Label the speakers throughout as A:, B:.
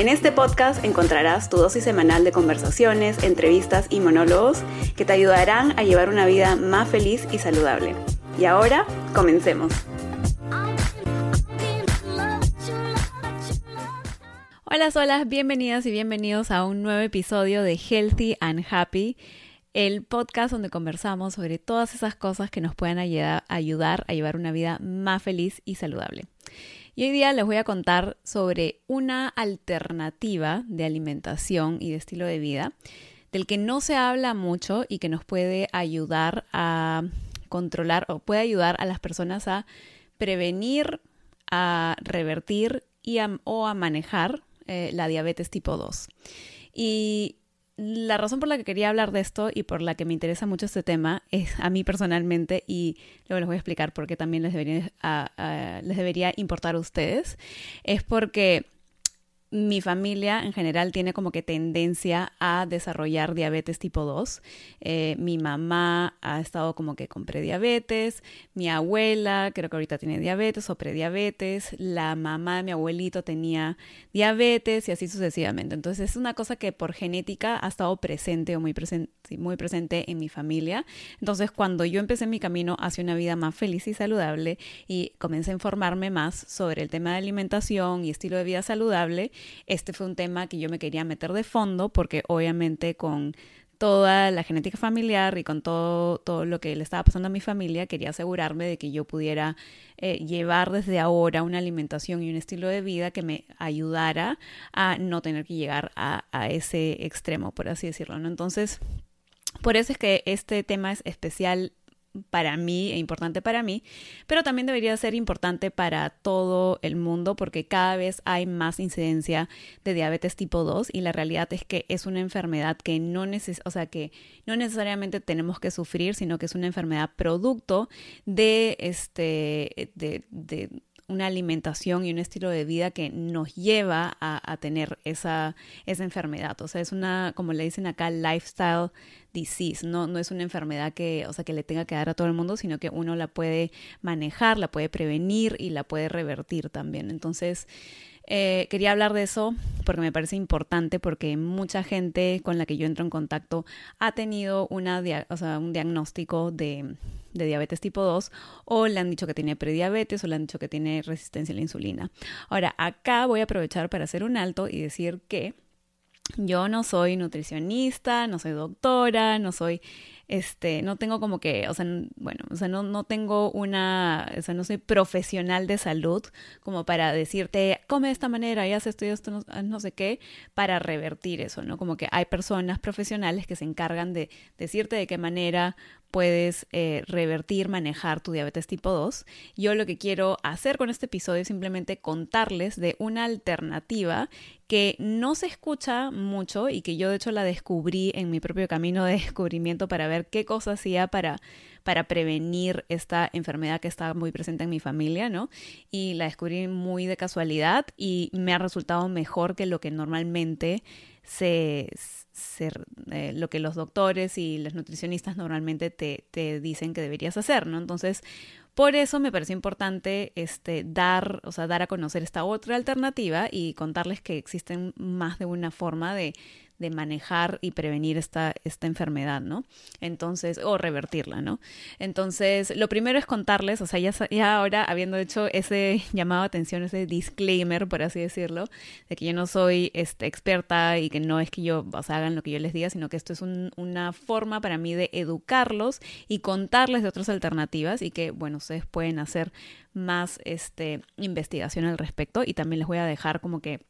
A: En este podcast encontrarás tu dosis semanal de conversaciones, entrevistas y monólogos que te ayudarán a llevar una vida más feliz y saludable. Y ahora, comencemos. Hola, hola, bienvenidas y bienvenidos a un nuevo episodio de Healthy and Happy, el podcast donde conversamos sobre todas esas cosas que nos pueden ayudar a llevar una vida más feliz y saludable. Y hoy día les voy a contar sobre una alternativa de alimentación y de estilo de vida del que no se habla mucho y que nos puede ayudar a controlar o puede ayudar a las personas a prevenir, a revertir y o a manejar eh, la diabetes tipo 2. Y la razón por la que quería hablar de esto y por la que me interesa mucho este tema es a mí personalmente y luego les voy a explicar por qué también les debería, les debería importar a ustedes, es porque mi familia en general tiene como que tendencia a desarrollar diabetes tipo 2. Eh, mi mamá ha estado como que con prediabetes, mi abuela creo que ahorita tiene diabetes o prediabetes, la mamá de mi abuelito tenía diabetes y así sucesivamente. Entonces es una cosa que por genética ha estado presente o muy, presente muy presente en mi familia. Entonces cuando yo empecé mi camino hacia una vida más feliz y saludable y comencé a informarme más sobre el tema de alimentación y estilo de vida saludable, este fue un tema que yo me quería meter de fondo porque obviamente con toda la genética familiar y con todo, todo lo que le estaba pasando a mi familia, quería asegurarme de que yo pudiera eh, llevar desde ahora una alimentación y un estilo de vida que me ayudara a no tener que llegar a, a ese extremo, por así decirlo. ¿no? Entonces, por eso es que este tema es especial para mí e importante para mí, pero también debería ser importante para todo el mundo porque cada vez hay más incidencia de diabetes tipo 2 y la realidad es que es una enfermedad que no, neces o sea, que no necesariamente tenemos que sufrir, sino que es una enfermedad producto de, este, de, de una alimentación y un estilo de vida que nos lleva a, tener esa, esa enfermedad. O sea, es una, como le dicen acá, lifestyle disease, no, no es una enfermedad que, o sea, que le tenga que dar a todo el mundo, sino que uno la puede manejar, la puede prevenir y la puede revertir también. Entonces, eh, quería hablar de eso porque me parece importante porque mucha gente con la que yo entro en contacto ha tenido un diagnóstico de diabetes tipo 2 o le han dicho que tiene prediabetes o le han dicho que tiene resistencia a la insulina. Ahora, acá voy a aprovechar para hacer un alto y decir que yo no soy nutricionista, no soy doctora, no soy este, no tengo como que, o sea, bueno, o sea, no, no tengo una, o sea, no soy profesional de salud como para decirte, come de esta manera y haz esto y esto, no, no, sé qué, para revertir eso, ¿no? Como que hay personas profesionales que se encargan de decirte de qué manera puedes eh, revertir, manejar tu diabetes tipo 2. Yo lo que quiero hacer con este episodio es simplemente contarles de una alternativa que no se escucha mucho y que yo de hecho la descubrí en mi propio camino de descubrimiento para ver qué cosa hacía para, para prevenir esta enfermedad que está muy presente en mi familia, ¿no? Y la descubrí muy de casualidad y me ha resultado mejor que lo que normalmente se, eh, lo que los doctores y los nutricionistas normalmente te, te, dicen que deberías hacer, ¿no? Entonces, por eso me parece importante este, dar, o sea, dar a conocer esta otra alternativa y contarles que existen más de una forma de, de manejar y prevenir esta, esta enfermedad, ¿no? Entonces, o revertirla, ¿no? Entonces, lo primero es contarles, o sea, ya, ya ahora habiendo hecho ese llamado a atención, ese disclaimer, por así decirlo, de que yo no soy este, experta y que no es que yo, o sea, hagan lo que yo les diga, sino que esto es una forma para mí de educarlos y contarles de otras alternativas y que, bueno, ustedes pueden hacer más este, investigación al respecto y también les voy a dejar como que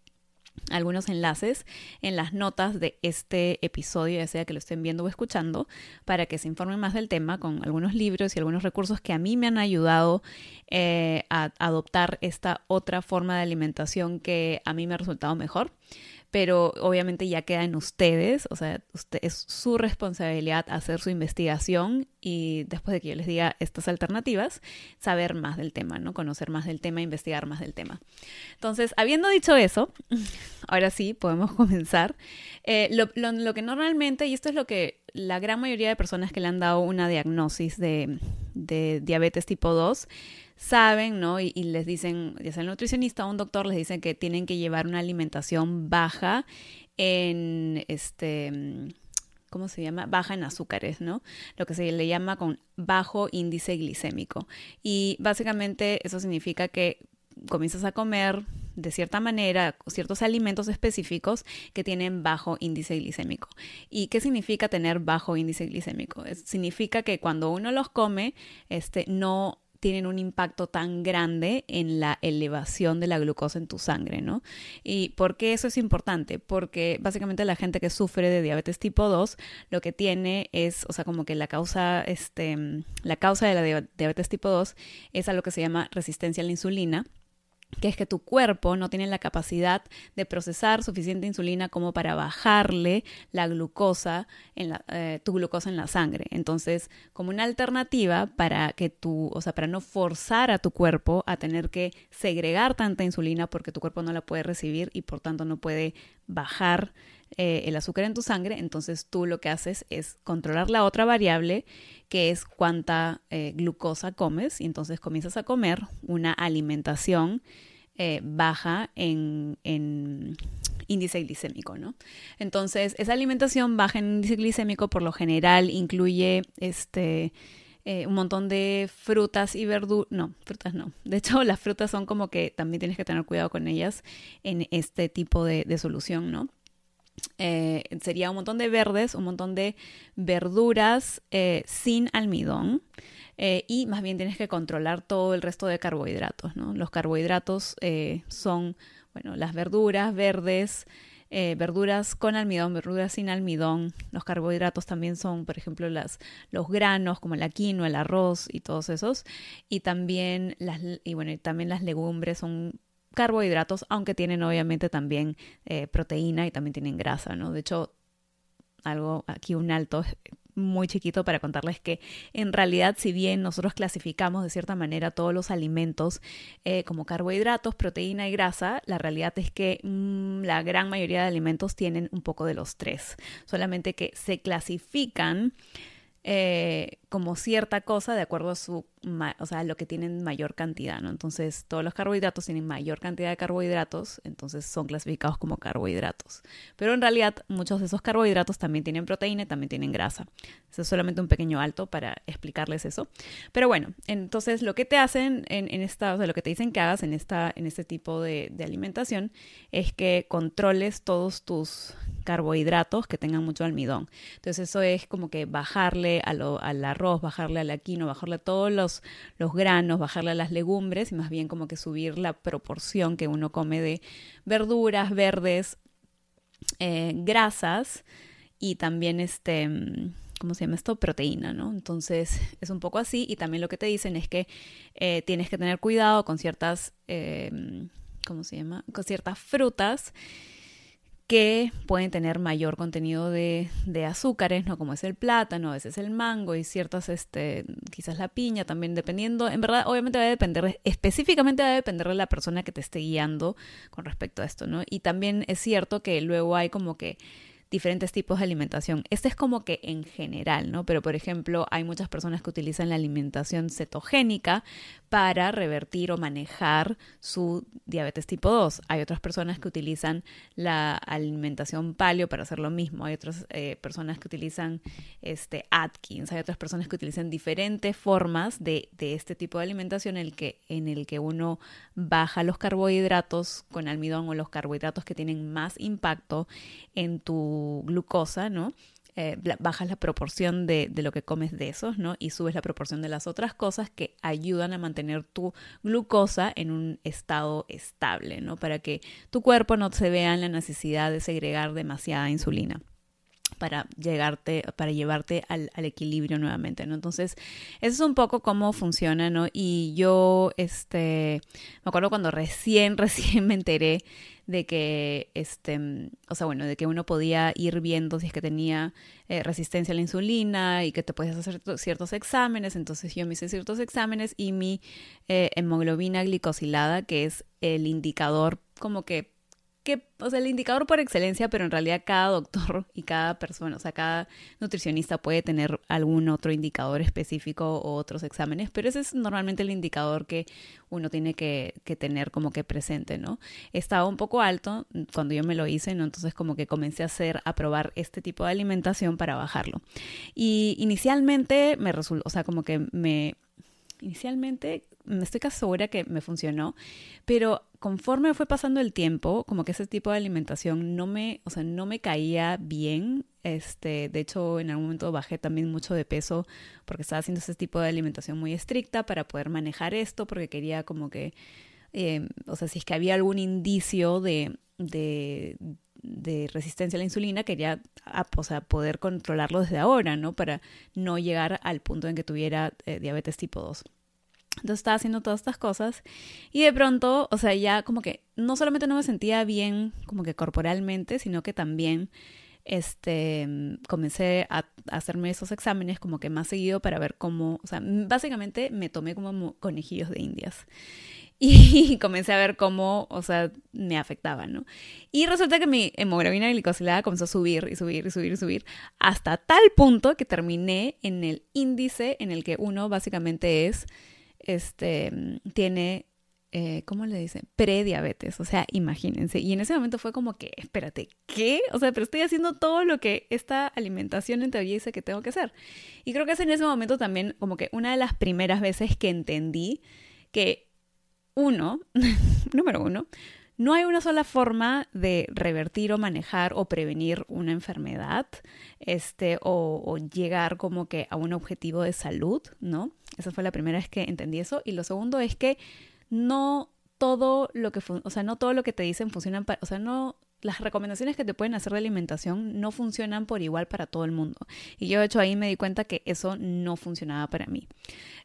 A: algunos enlaces en las notas de este episodio, ya sea que lo estén viendo o escuchando, para que se informen más del tema con algunos libros y algunos recursos que a mí me han ayudado eh, a adoptar esta otra forma de alimentación que a mí me ha resultado mejor. Pero obviamente ya queda en ustedes, o sea, usted, es su responsabilidad hacer su investigación y después de que yo les diga estas alternativas, saber más del tema, ¿no? Conocer más del tema, investigar más del tema. Entonces, habiendo dicho eso, ahora sí, podemos comenzar. Eh, lo, que normalmente, y esto es lo que la gran mayoría de personas que le han dado una diagnosis de, de diabetes tipo 2, saben, ¿no? Y, les dicen, ya sea el nutricionista o un doctor, les dicen que tienen que llevar una alimentación baja en este. ¿Cómo se llama? Baja en azúcares, ¿no? Lo que se le llama con bajo índice glicémico. Y básicamente eso significa que comienzas a comer de cierta manera ciertos alimentos específicos que tienen bajo índice glicémico. ¿Y qué significa tener bajo índice glicémico? significa que cuando uno los come, este, no tienen un impacto tan grande en la elevación de la glucosa en tu sangre, ¿no? ¿Y por qué eso es importante? Porque básicamente la gente que sufre de diabetes tipo 2 lo que tiene es, o sea, como que la causa, este, la causa de la diabetes tipo 2 es a lo que se llama resistencia a la insulina que es que tu cuerpo no tiene la capacidad de procesar suficiente insulina como para bajarle la glucosa, en la, eh, tu glucosa en la sangre. Entonces, como una alternativa para que tú, o sea, para no forzar a tu cuerpo a tener que segregar tanta insulina porque tu cuerpo no la puede recibir y por tanto no puede bajar eh, el azúcar en tu sangre, entonces tú lo que haces es controlar la otra variable que es cuánta eh, glucosa comes y entonces comienzas a comer una alimentación eh, baja en, índice glicémico, ¿no? Entonces, esa alimentación baja en índice glicémico por lo general incluye este... un montón de frutas y verduras, no, frutas no. De hecho, las frutas son como que también tienes que tener cuidado con ellas en este tipo de, de solución, ¿no? Eh, sería un montón de verdes, un montón de verduras eh, sin almidón. Eh, y más bien tienes que controlar todo el resto de carbohidratos. ¿no? Los carbohidratos son, bueno, las verduras verdes, verduras con almidón, verduras sin almidón. Los carbohidratos también son, por ejemplo, las, los granos como la quinoa, el arroz y todos esos. Y también las, y bueno, y también las legumbres son carbohidratos, aunque tienen obviamente también eh, proteína y también tienen grasa, ¿no? De hecho, algo aquí un alto muy chiquito para contarles que en realidad si bien nosotros clasificamos de cierta manera todos los alimentos eh, como carbohidratos, proteína y grasa, la realidad es que mm, la gran mayoría de alimentos tienen un poco de los tres, solamente que se clasifican eh, como cierta cosa de acuerdo a su, o sea, lo que tienen mayor cantidad, ¿no? Entonces, todos los carbohidratos tienen mayor cantidad de carbohidratos, entonces son clasificados como carbohidratos. Pero en realidad, muchos de esos carbohidratos también tienen proteína y también tienen grasa. Eso es solamente un pequeño alto para explicarles eso. Pero bueno, entonces lo que te hacen en, esta, o sea, lo que te dicen que hagas en, esta, en este tipo de alimentación es que controles todos tus carbohidratos que tengan mucho almidón. Entonces eso es como que bajarle a lo, al arroz, bajarle al quinoa, bajarle a todos los, granos, bajarle a las legumbres y más bien como que subir la proporción que uno come de verduras, verdes, eh, grasas y también este... ¿cómo se llama esto? Proteína, ¿no? Entonces es un poco así y también lo que te dicen es que eh, tienes que tener cuidado con ciertas, eh, ¿cómo se llama? Con ciertas frutas que pueden tener mayor contenido de, azúcares, ¿no? Como es el plátano, a veces el mango y ciertas, este, quizás la piña también, dependiendo, en verdad, obviamente va a depender, específicamente va a depender de la persona que te esté guiando con respecto a esto, ¿no? Y también es cierto que luego hay como que diferentes tipos de alimentación. Este es como que en general, ¿no? Pero por ejemplo, hay muchas personas que utilizan la alimentación cetogénica para revertir o manejar su diabetes tipo 2. Hay otras personas que utilizan la alimentación paleo para hacer lo mismo. Hay otras eh, personas que utilizan este Atkins. Hay otras personas que utilizan diferentes formas de, de este tipo de alimentación en el, que, en el que uno baja los carbohidratos con almidón o los carbohidratos que tienen más impacto en tu glucosa, ¿no? Eh, bajas la proporción de, de, lo que comes de esos, ¿no? Y subes la proporción de las otras cosas que ayudan a mantener tu glucosa en un estado estable, ¿no? Para que tu cuerpo no se vea en la necesidad de segregar demasiada insulina. Para llegarte, para llevarte al, al, equilibrio nuevamente, ¿no? Entonces, eso es un poco cómo funciona, ¿no? Y yo, este, me acuerdo cuando recién, recién me enteré de que, este, o sea, bueno, de que uno podía ir viendo si es que tenía eh, resistencia a la insulina y que te podías hacer ciertos exámenes. Entonces yo me hice ciertos exámenes y mi eh, hemoglobina glicosilada, que es el indicador como que que, o sea, el indicador por excelencia, pero en realidad cada doctor y cada persona, o sea, cada nutricionista puede tener algún otro indicador específico o otros exámenes, pero ese es normalmente el indicador que uno tiene que, que tener como que presente, ¿no? Estaba un poco alto cuando yo me lo hice, ¿no? Entonces como que comencé a hacer, a probar este tipo de alimentación para bajarlo. Y inicialmente me resultó, o sea, como que me, inicialmente me estoy casi segura que me funcionó, pero conforme fue pasando el tiempo, como que ese tipo de alimentación no me, o sea, no me caía bien. Este, de hecho, en algún momento bajé también mucho de peso porque estaba haciendo ese tipo de alimentación muy estricta para poder manejar esto, porque quería como que, eh, o sea, si es que había algún indicio de, de, de resistencia a la insulina, quería o sea, poder controlarlo desde ahora, ¿no? Para no llegar al punto en que tuviera eh, diabetes tipo 2. Entonces estaba haciendo todas estas cosas y de pronto, o sea, ya como que no solamente no me sentía bien como que corporalmente, sino que también este comencé a, hacerme esos exámenes como que más seguido para ver cómo, o sea, básicamente me tomé como conejillos de indias y comencé a ver cómo, o sea, me afectaba, ¿no? Y resulta que mi hemoglobina glicosilada comenzó a subir y subir y subir y subir hasta tal punto que terminé en el índice en el que uno básicamente es este, tiene, eh, ¿cómo le dicen? Prediabetes, o sea, imagínense. Y en ese momento fue como que, espérate, ¿qué? O sea, pero estoy haciendo todo lo que esta alimentación en teoría dice que tengo que hacer. Y creo que es en ese momento también como que una de las primeras veces que entendí que uno, número uno, no hay una sola forma de revertir o manejar o prevenir una enfermedad, este, o, llegar como que a un objetivo de salud, ¿no? Esa fue la primera vez que entendí eso. Y lo segundo es que no todo lo que, o sea, no todo lo que te dicen funciona, o sea, no las recomendaciones que te pueden hacer de alimentación no funcionan por igual para todo el mundo. Y yo de hecho ahí me di cuenta que eso no funcionaba para mí.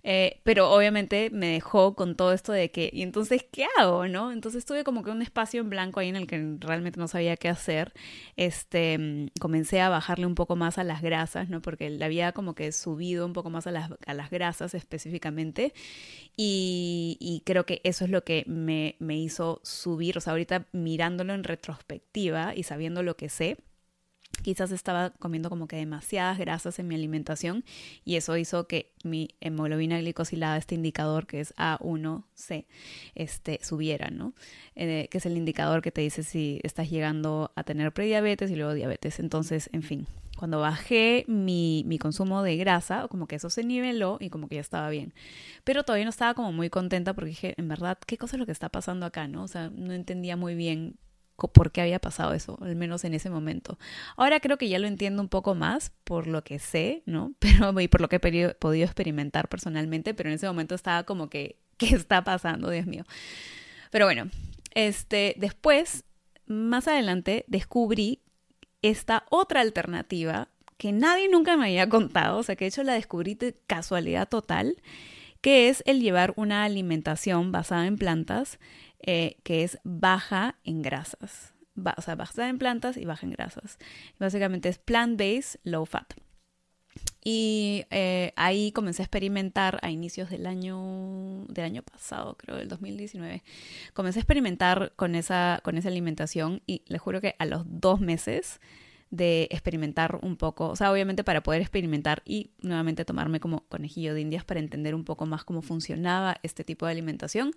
A: Eh, pero obviamente me dejó con todo esto de que, ¿y entonces qué hago? ¿no? Entonces tuve como que un espacio en blanco ahí en el que realmente no sabía qué hacer. Este, mm, comencé a bajarle un poco más a las grasas, ¿no? Porque le había como que subido un poco más a las, a las grasas específicamente. Y, y, creo que eso es lo que me, me hizo subir. O sea, ahorita mirándolo en retrospectiva y sabiendo lo que sé, Quizás estaba comiendo como que demasiadas grasas en mi alimentación y eso hizo que mi hemoglobina glicosilada, este indicador que es A1C, este, subiera, ¿no? Eh, que es el indicador que te dice si estás llegando a tener prediabetes y luego diabetes. Entonces, en fin, cuando bajé mi, mi, consumo de grasa, como que eso se niveló y como que ya estaba bien. Pero todavía no estaba como muy contenta porque dije, en verdad, ¿qué cosa es lo que está pasando acá? ¿no? O sea, no entendía muy bien por qué había pasado eso, al menos en ese momento. Ahora creo que ya lo entiendo un poco más por lo que sé, ¿no? Pero y por lo que he podido experimentar personalmente, pero en ese momento estaba como que, ¿qué está pasando, Dios mío? Pero bueno, este, después, más adelante, descubrí esta otra alternativa que nadie nunca me había contado, o sea, que de hecho la descubrí de casualidad total, que es el llevar una alimentación basada en plantas eh, que es baja en grasas. o sea, baja en plantas y baja en grasas. Básicamente es plant-based, low fat. Y eh, ahí comencé a experimentar a inicios del año, del año pasado, creo, del 2019. Comencé a experimentar con esa, con esa alimentación y les juro que a los dos meses de experimentar un poco, o sea, obviamente para poder experimentar y nuevamente tomarme como conejillo de indias para entender un poco más cómo funcionaba este tipo de alimentación,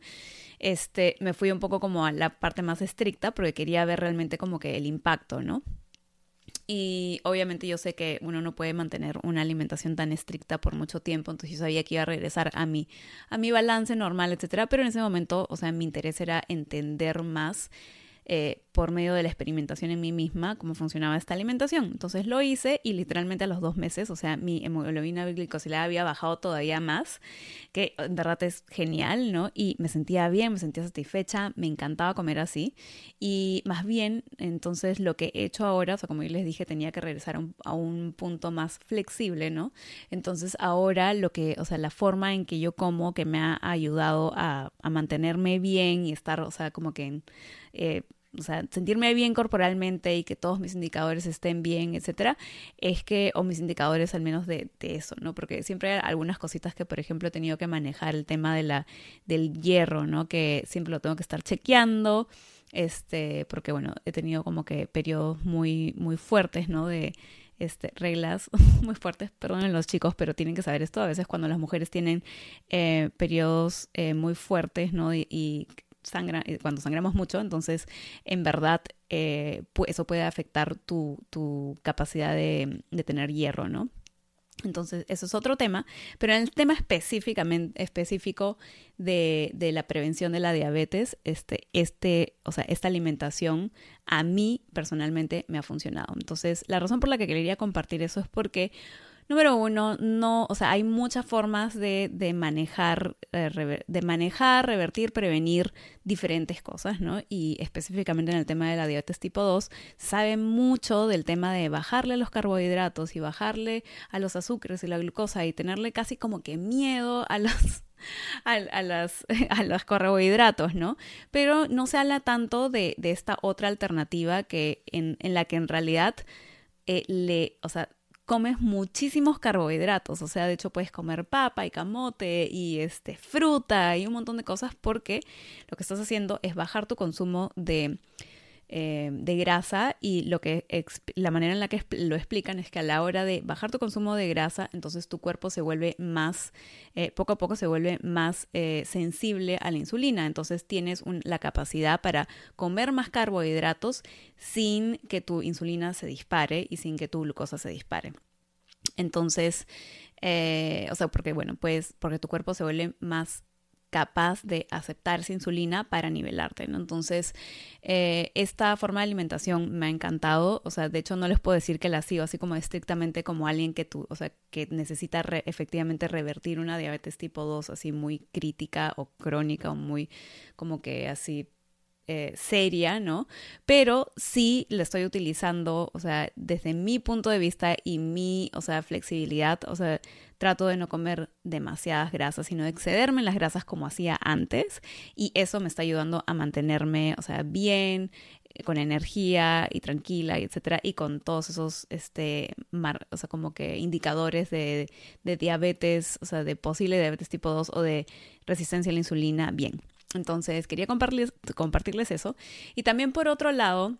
A: este, me fui un poco como a la parte más estricta porque quería ver realmente como que el impacto, ¿no? Y obviamente yo sé que uno no puede mantener una alimentación tan estricta por mucho tiempo, entonces yo sabía que iba a regresar a mi, a mi balance normal, etcétera, pero en ese momento, o sea, mi interés era entender más eh, por medio de la experimentación en mí misma cómo funcionaba esta alimentación. Entonces lo hice y literalmente a los dos meses, o sea, mi hemoglobina glicosilada había bajado todavía más, que en verdad es genial, ¿no? Y me sentía bien, me sentía satisfecha, me encantaba comer así. Y más bien, entonces lo que he hecho ahora, o sea, como yo les dije, tenía que regresar a un, punto más flexible, ¿no? Entonces ahora lo que, o sea, la forma en que yo como que me ha ayudado a, a mantenerme bien y estar, o sea, como que... Eh, o sea, sentirme bien corporalmente y que todos mis indicadores estén bien, etcétera, es que, o mis indicadores al menos de, eso, ¿no? Porque siempre hay algunas cositas que, por ejemplo, he tenido que manejar el tema de la, del hierro, ¿no? Que siempre lo tengo que estar chequeando, este, porque, bueno, he tenido como que periodos muy, muy fuertes, ¿no? De este, reglas muy fuertes, perdonen los chicos, pero tienen que saber esto. A veces cuando las mujeres tienen eh, periodos eh, muy fuertes, ¿no? Y sangra, eh, cuando sangramos mucho, entonces en verdad eh, eso puede afectar tu, tu capacidad de, de, tener hierro, ¿no? Entonces, eso es otro tema, pero en el tema específicamente, específico de, de, la prevención de la diabetes, este, este, o sea, esta alimentación a mí personalmente me ha funcionado. Entonces, la razón por la que quería compartir eso es porque Número uno, no, o sea, hay muchas formas de, de manejar, eh, de manejar, revertir, prevenir diferentes cosas, ¿no? Y específicamente en el tema de la diabetes tipo 2, sabe mucho del tema de bajarle los carbohidratos y bajarle a los azúcares y la glucosa y tenerle casi como que miedo a los a, las, a los carbohidratos, ¿no? Pero no se habla tanto de, de esta otra alternativa que en, en la que en realidad eh, le, o sea, comes muchísimos carbohidratos, o sea, de hecho puedes comer papa y camote y este fruta y un montón de cosas porque lo que estás haciendo es bajar tu consumo de eh, de grasa y lo que la manera en la que lo explican es que a la hora de bajar tu consumo de grasa, entonces tu cuerpo se vuelve más, eh, poco a poco se vuelve más eh, sensible a la insulina, entonces tienes la capacidad para comer más carbohidratos sin que tu insulina se dispare y sin que tu glucosa se dispare. Entonces, o sea, porque bueno, pues porque tu cuerpo se vuelve más capaz de aceptar esa insulina para nivelarte, ¿no? Entonces, eh, esta forma de alimentación me ha encantado, o sea, de hecho no les puedo decir que la sigo así como estrictamente como alguien que tú, o sea, que necesita efectivamente revertir una diabetes tipo 2 así muy crítica o crónica o muy como que así eh, seria, ¿no? Pero sí la estoy utilizando, o sea, desde mi punto de vista y mi, o sea, flexibilidad, o sea, trato de no comer demasiadas grasas, sino de excederme en las grasas como hacía antes y eso me está ayudando a mantenerme, o sea, bien, eh, con energía y tranquila, y etcétera, y con todos esos, este, o sea, como que indicadores de, de diabetes, o sea, de posible diabetes tipo 2 o de resistencia a la insulina, bien. Entonces, quería compartirles eso. Y también por otro lado,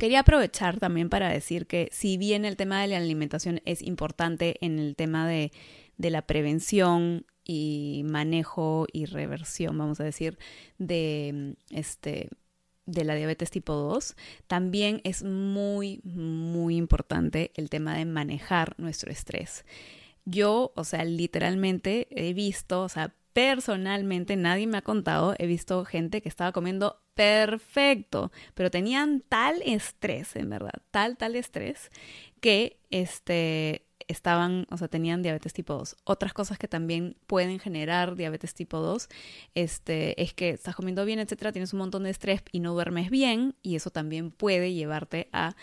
A: Quería aprovechar también para decir que si bien el tema de la alimentación es importante en el tema de, de la prevención y manejo y reversión, vamos a decir, de este de la diabetes tipo 2, también es muy, muy importante el tema de manejar nuestro estrés. Yo, o sea, literalmente he visto, o sea, personalmente nadie me ha contado, he visto gente que estaba comiendo perfecto, pero tenían tal estrés, en verdad, tal, tal estrés, que este, estaban, o sea, tenían diabetes tipo 2. Otras cosas que también pueden generar diabetes tipo 2 este, es que estás comiendo bien, etcétera, tienes un montón de estrés y no duermes bien, y eso también puede llevarte a,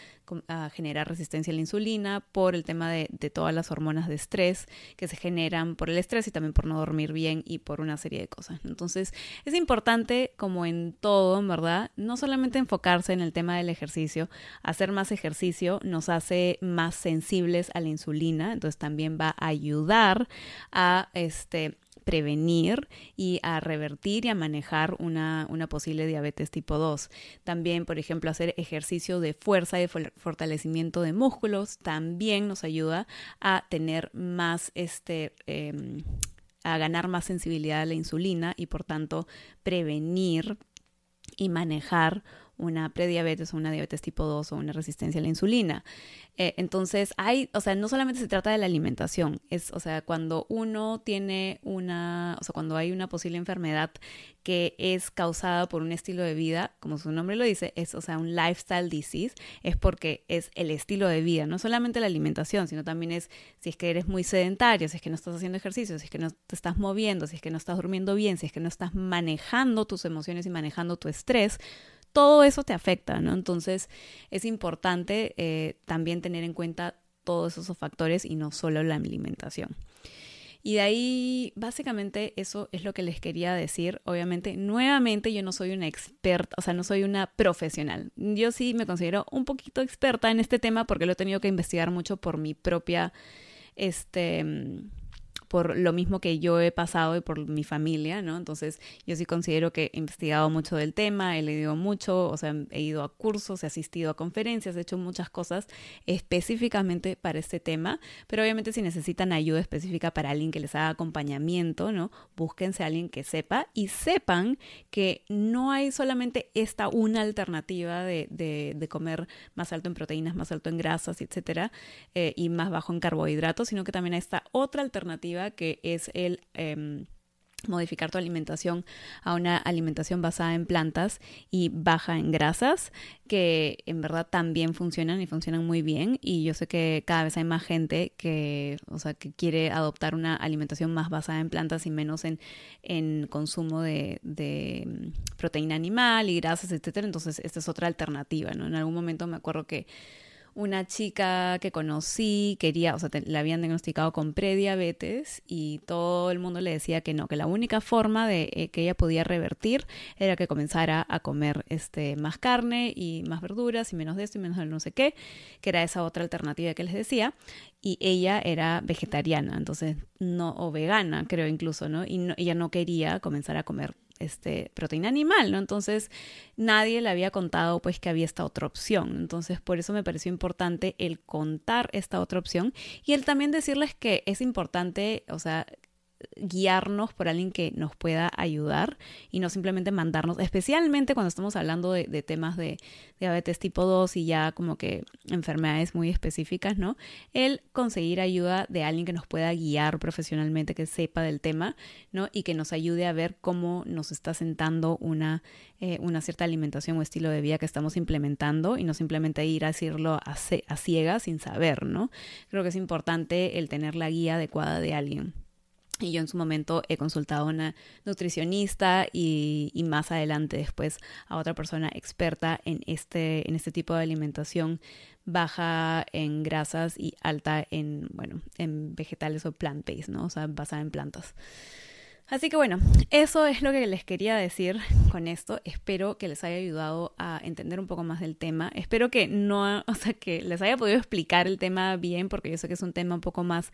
A: a generar resistencia a la insulina por el tema de, todas las hormonas de estrés que se generan por el estrés y también por no dormir bien y por una serie de cosas. Entonces, es importante, como en todo, ¿verdad? No solamente enfocarse en el tema del ejercicio, hacer más ejercicio nos hace más sensibles a la insulina entonces también va a ayudar a este prevenir y a revertir y a manejar una, una, posible diabetes tipo 2. También, por ejemplo, hacer ejercicio de fuerza y fortalecimiento de músculos también nos ayuda a tener más este... Eh, a ganar más sensibilidad a la insulina y por tanto prevenir y manejar una prediabetes o una diabetes tipo 2 o una resistencia a la insulina. Eh, entonces, hay, o sea, no solamente se trata de la alimentación, es, o sea, cuando uno tiene una, o sea, cuando hay una posible enfermedad que es causada por un estilo de vida, como su nombre lo dice, es, o sea, un lifestyle disease, es porque es el estilo de vida, no solamente la alimentación, sino también es si es que eres muy sedentario, si es que no estás haciendo ejercicio, si es que no te estás moviendo, si es que no estás durmiendo bien, si es que no estás manejando tus emociones y manejando tu estrés, todo eso te afecta, ¿no? Entonces es importante eh, también tener en cuenta todos esos factores y no solo la alimentación. Y de ahí, básicamente, eso es lo que les quería decir. Obviamente, nuevamente, yo no soy una experta, o sea, no soy una profesional. Yo sí me considero un poquito experta en este tema porque lo he tenido que investigar mucho por mi propia, este, por lo mismo que yo he pasado y por mi familia, ¿no? Entonces yo sí considero que he investigado mucho del tema, he leído mucho, o sea, he ido a cursos, he asistido a conferencias, he hecho muchas cosas específicamente para este tema, pero obviamente si necesitan ayuda específica para alguien que les haga acompañamiento, ¿no? Búsquense a alguien que sepa y sepan que no hay solamente esta una alternativa de, de, comer más alto en proteínas, más alto en grasas, etcétera, eh, y más bajo en carbohidratos, sino que también hay esta otra alternativa que es el... Em, modificar tu alimentación a una alimentación basada en plantas y baja en grasas, que en verdad también funcionan y funcionan muy bien. Y yo sé que cada vez hay más gente que, o sea, que quiere adoptar una alimentación más basada en plantas y menos en, en consumo de, de em, proteína animal y grasas, etcétera. Entonces, esta es otra alternativa, ¿no? En algún momento me acuerdo que una chica que conocí quería, o sea, le habían diagnosticado con prediabetes y todo el mundo le decía que no, que la única forma de eh, que ella podía revertir era que comenzara a comer este más carne y más verduras y menos de esto y menos de no sé qué, que era esa otra alternativa que les decía y ella era vegetariana, entonces no o vegana, creo incluso, ¿no? Y ella no quería comenzar a comer este, proteína animal, ¿no? Entonces nadie le había contado pues que había esta otra opción. Entonces por eso me pareció importante el contar esta otra opción y el también decirles que es importante, o sea, guiarnos por alguien que nos pueda ayudar y no simplemente mandarnos, especialmente cuando estamos hablando de, temas de diabetes tipo 2 y ya como que enfermedades muy específicas, ¿no? El conseguir ayuda de alguien que nos pueda guiar profesionalmente, que sepa del tema, ¿no? Y que nos ayude a ver cómo nos está sentando una, eh, una cierta alimentación o estilo de vida que estamos implementando y no simplemente ir a decirlo a, a sin saber, ¿no? Creo que es importante el tener la guía adecuada de alguien. Y yo en su momento he consultado a una nutricionista y, más adelante después a otra persona experta en este, en este tipo de alimentación baja en grasas y alta en, bueno, en vegetales o plant-based, ¿no? O sea, basada en plantas. Así que bueno, eso es lo que les quería decir con esto. Espero que les haya ayudado a entender un poco más del tema. Espero que no, o sea, que les haya podido explicar el tema bien, porque yo sé que es un tema un poco más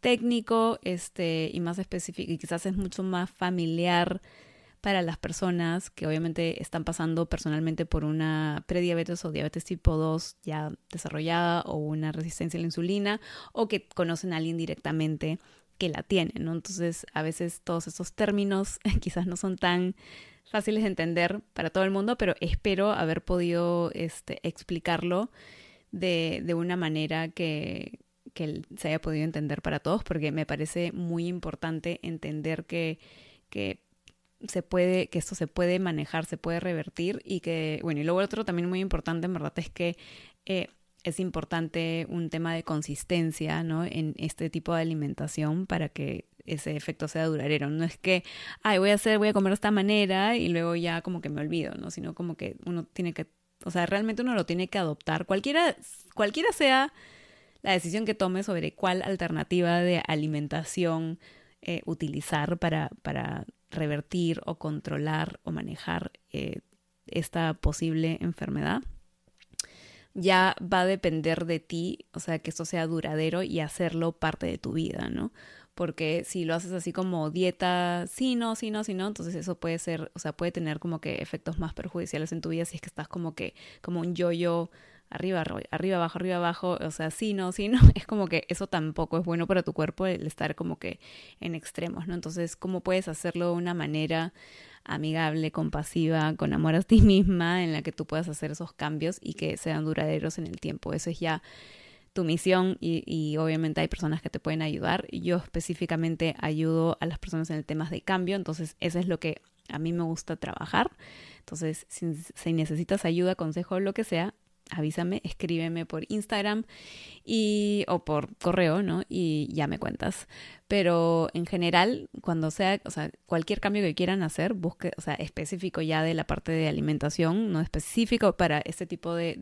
A: técnico este, y más específico y quizás es mucho más familiar para las personas que obviamente están pasando personalmente por una prediabetes o diabetes tipo 2 ya desarrollada o una resistencia a la insulina o que conocen a alguien directamente que la tiene, ¿no? Entonces, a veces todos esos términos quizás no son tan fáciles de entender para todo el mundo, pero espero haber podido este, explicarlo de, de una manera que, que se haya podido entender para todos, porque me parece muy importante entender que, que se puede, que esto se puede manejar, se puede revertir y que, bueno, y luego otro también muy importante en verdad es que eh, es importante un tema de consistencia, ¿no? En este tipo de alimentación para que ese efecto sea duradero. No es que, ay, voy a hacer, voy a comer de esta manera y luego ya como que me olvido, ¿no? Sino como que uno tiene que, o sea, realmente uno lo tiene que adoptar. Cualquiera, cualquiera sea la decisión que tome sobre cuál alternativa de alimentación eh, utilizar para, para, revertir o controlar o manejar eh, esta posible enfermedad ya va a depender de ti, o sea, que esto sea duradero y hacerlo parte de tu vida, ¿no? Porque si lo haces así como dieta, sí, no, sí, no, sí, no, entonces eso puede ser, o sea, puede tener como que efectos más perjudiciales en tu vida si es que estás como que, como un yo-yo arriba, arriba, abajo, arriba, abajo, o sea, sí, no, sí, no, es como que eso tampoco es bueno para tu cuerpo el estar como que en extremos, ¿no? Entonces, ¿cómo puedes hacerlo de una manera amigable, compasiva, con amor a ti misma, en la que tú puedas hacer esos cambios y que sean duraderos en el tiempo? Eso es ya tu misión y, y, obviamente hay personas que te pueden ayudar. Yo específicamente ayudo a las personas en el tema de cambio, entonces eso es lo que a mí me gusta trabajar. Entonces, si, si necesitas ayuda, consejo, lo que sea, avísame, escríbeme por Instagram y, o por correo, ¿no? Y ya me cuentas. Pero en general, cuando sea, o sea, cualquier cambio que quieran hacer, busque, o sea, específico ya de la parte de alimentación, no específico para este tipo de,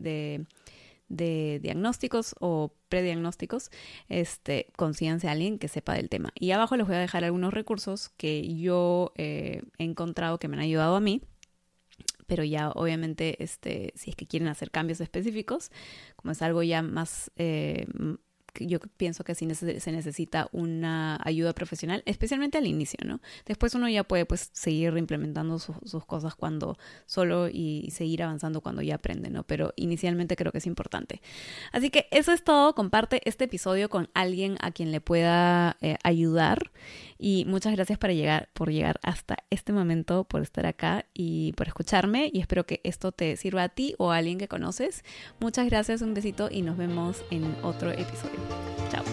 A: de, diagnósticos o prediagnósticos, este, consíganse a alguien que sepa del tema. Y abajo les voy a dejar algunos recursos que yo eh, he encontrado que me han ayudado a mí pero ya obviamente este, si es que quieren hacer cambios específicos, como es algo ya más eh, yo pienso que sí se necesita una ayuda profesional, especialmente al inicio, ¿no? Después uno ya puede pues seguir implementando sus cosas cuando solo y seguir avanzando cuando ya aprende, ¿no? Pero inicialmente creo que es importante. Así que eso es todo. Comparte este episodio con alguien a quien le pueda eh, ayudar. Y muchas gracias por llegar, por llegar hasta este momento, por estar acá y por escucharme. Y espero que esto te sirva a ti o a alguien que conoces. Muchas gracias, un besito y nos vemos en otro episodio. Chao.